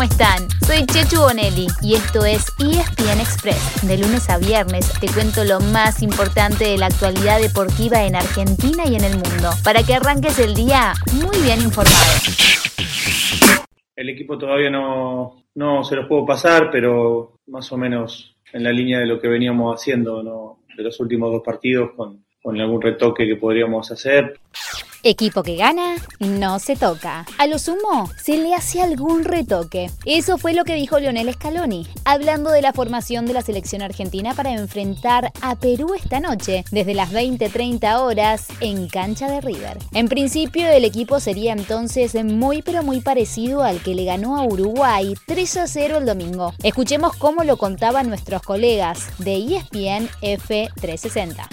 ¿cómo están? Soy Chechu Bonelli y esto es ESPN Express. De lunes a viernes te cuento lo más importante de la actualidad deportiva en Argentina y en el mundo, para que arranques el día muy bien informado. El equipo todavía no, no se los puedo pasar, pero más o menos en la línea de lo que veníamos haciendo de los últimos dos partidos con, con algún retoque que podríamos hacer. Equipo que gana, no se toca. A lo sumo, se le hace algún retoque. Eso fue lo que dijo Lionel Scaloni, hablando de la formación de la selección argentina para enfrentar a Perú esta noche, desde las 20-30 horas, en cancha de River. En principio, el equipo sería entonces muy pero muy parecido al que le ganó a Uruguay 3 a 0 el domingo. Escuchemos cómo lo contaban nuestros colegas de ESPN F360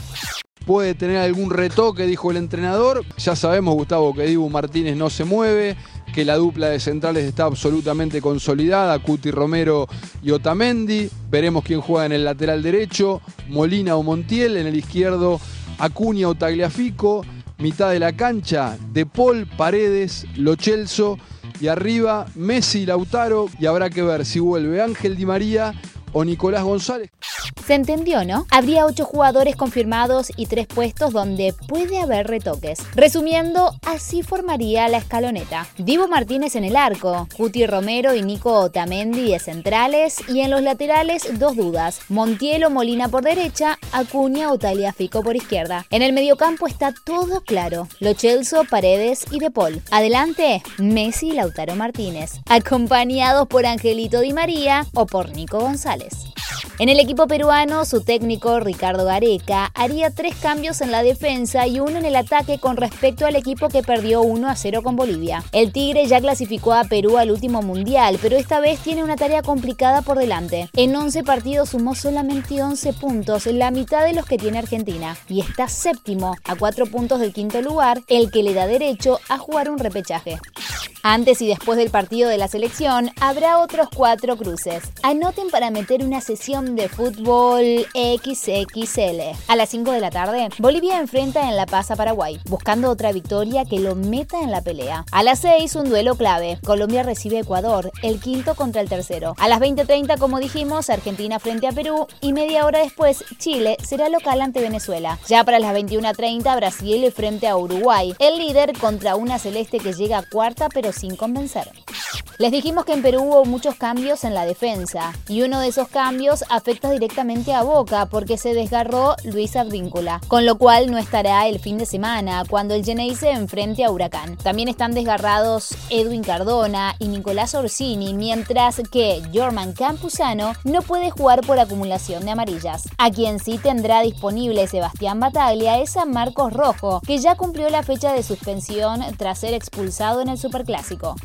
puede tener algún retoque, dijo el entrenador. Ya sabemos, Gustavo, que Dibu Martínez no se mueve, que la dupla de centrales está absolutamente consolidada, Cuti Romero y Otamendi. Veremos quién juega en el lateral derecho, Molina o Montiel, en el izquierdo Acuña o Tagliafico, mitad de la cancha, De Paul, Paredes, Lochelso y arriba Messi, Lautaro y habrá que ver si vuelve Ángel Di María o Nicolás González. Se entendió, ¿no? Habría ocho jugadores confirmados y tres puestos donde puede haber retoques. Resumiendo, así formaría la escaloneta. Divo Martínez en el arco, Cuti Romero y Nico Otamendi de centrales y en los laterales dos dudas. Montielo Molina por derecha, Acuña o Taliafico por izquierda. En el mediocampo está todo claro. Lo Chelso, Paredes y De Paul. Adelante, Messi y Lautaro Martínez, acompañados por Angelito Di María o por Nico González. En el equipo peruano, su técnico Ricardo Gareca haría tres cambios en la defensa y uno en el ataque con respecto al equipo que perdió 1 a 0 con Bolivia. El Tigre ya clasificó a Perú al último mundial, pero esta vez tiene una tarea complicada por delante. En 11 partidos sumó solamente 11 puntos, la mitad de los que tiene Argentina, y está séptimo, a 4 puntos del quinto lugar, el que le da derecho a jugar un repechaje. Antes y después del partido de la selección habrá otros cuatro cruces. Anoten para meter una sesión de fútbol XXL. A las 5 de la tarde, Bolivia enfrenta en La Paz a Paraguay, buscando otra victoria que lo meta en la pelea. A las 6, un duelo clave. Colombia recibe Ecuador, el quinto contra el tercero. A las 20.30, como dijimos, Argentina frente a Perú y media hora después, Chile será local ante Venezuela. Ya para las 21.30, Brasil frente a Uruguay, el líder contra una celeste que llega a cuarta pero sin convencer. Les dijimos que en Perú hubo muchos cambios en la defensa y uno de esos cambios afecta directamente a Boca porque se desgarró Luis Advíncula, con lo cual no estará el fin de semana cuando el Genei se enfrente a Huracán. También están desgarrados Edwin Cardona y Nicolás Orsini, mientras que Jorman Campuzano no puede jugar por acumulación de amarillas. A quien sí tendrá disponible Sebastián Bataglia es a Marcos Rojo, que ya cumplió la fecha de suspensión tras ser expulsado en el Superclásico.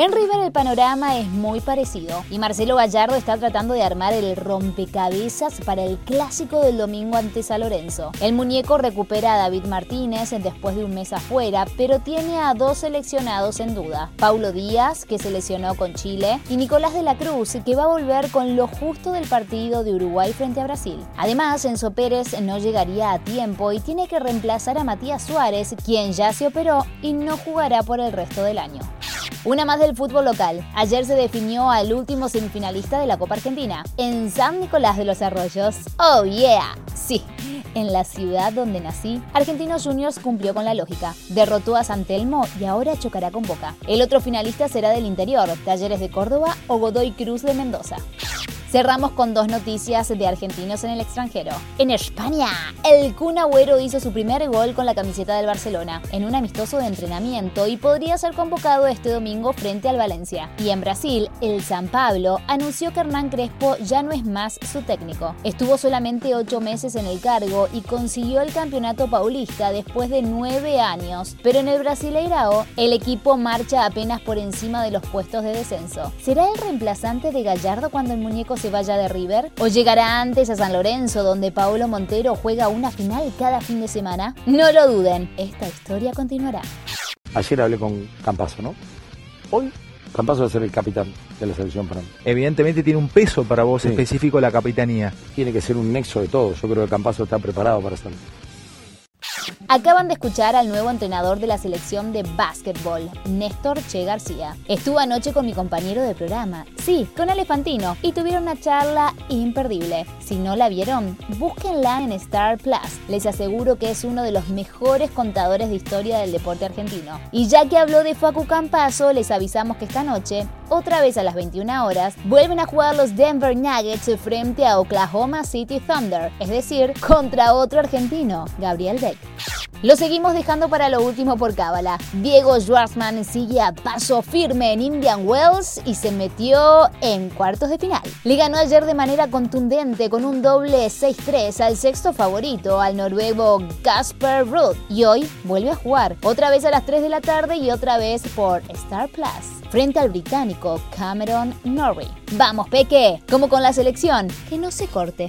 En River el panorama es muy parecido y Marcelo Gallardo está tratando de armar el rompecabezas para el clásico del domingo ante San Lorenzo. El muñeco recupera a David Martínez después de un mes afuera, pero tiene a dos seleccionados en duda. Paulo Díaz, que se lesionó con Chile, y Nicolás de la Cruz, que va a volver con lo justo del partido de Uruguay frente a Brasil. Además, Enzo Pérez no llegaría a tiempo y tiene que reemplazar a Matías Suárez, quien ya se operó y no jugará por el resto del año. Una más del fútbol local. Ayer se definió al último semifinalista de la Copa Argentina, en San Nicolás de los Arroyos. ¡Oh yeah! Sí, en la ciudad donde nací, Argentinos Juniors cumplió con la lógica. Derrotó a San Telmo y ahora chocará con Boca. El otro finalista será del interior, Talleres de Córdoba o Godoy Cruz de Mendoza. Cerramos con dos noticias de argentinos en el extranjero. En España, el Kun Agüero hizo su primer gol con la camiseta del Barcelona en un amistoso de entrenamiento y podría ser convocado este domingo frente al Valencia. Y en Brasil, el San Pablo anunció que Hernán Crespo ya no es más su técnico. Estuvo solamente ocho meses en el cargo y consiguió el campeonato paulista después de nueve años. Pero en el Brasileirao, el equipo marcha apenas por encima de los puestos de descenso. ¿Será el reemplazante de Gallardo cuando el muñeco se vaya de River? ¿O llegará antes a San Lorenzo, donde Paulo Montero juega una final cada fin de semana? No lo duden, esta historia continuará. Ayer hablé con Campazo, ¿no? Hoy Campazo va a ser el capitán de la selección para mí. Evidentemente tiene un peso para vos Sí. específico la capitanía. Tiene que ser un nexo de todo. Yo creo que Campazo está preparado para hacerlo. Acaban de escuchar al nuevo entrenador de la selección de básquetbol, Néstor Che García. Estuvo anoche con mi compañero de programa, sí, con Elefantino, y tuvieron una charla imperdible. Si no la vieron, búsquenla en Star Plus. Les aseguro que es uno de los mejores contadores de historia del deporte argentino. Y ya que habló de Facu Campazo, les avisamos que esta noche, otra vez a las 21 horas, vuelven a jugar los Denver Nuggets frente a Oklahoma City Thunder, es decir, contra otro argentino, Gabriel Beck. Lo seguimos dejando para lo último por cábala. Diego Schwartzman sigue a paso firme en Indian Wells y se metió en cuartos de final. Le ganó ayer de manera contundente con un doble 6-3 al sexto favorito, al noruego Casper Ruud. Y hoy vuelve a jugar, otra vez a las 3 de la tarde y otra vez por Star Plus frente al británico Cameron Norrie. Vamos, Peque, como con la selección, que no se corte.